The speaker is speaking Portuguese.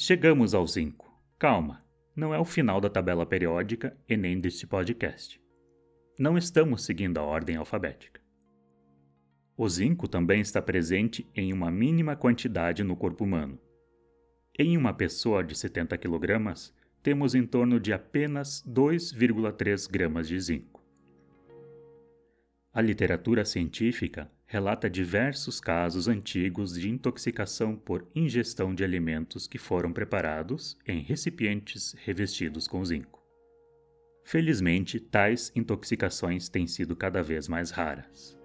Chegamos ao zinco. Calma, não é o final da tabela periódica e nem deste podcast. Não estamos seguindo a ordem alfabética. O zinco também está presente em uma mínima quantidade no corpo humano. Em uma pessoa de 70 kg, temos em torno de apenas 2,3 gramas de zinco. A literatura científica relata diversos casos antigos de intoxicação por ingestão de alimentos que foram preparados em recipientes revestidos com zinco. Felizmente, tais intoxicações têm sido cada vez mais raras.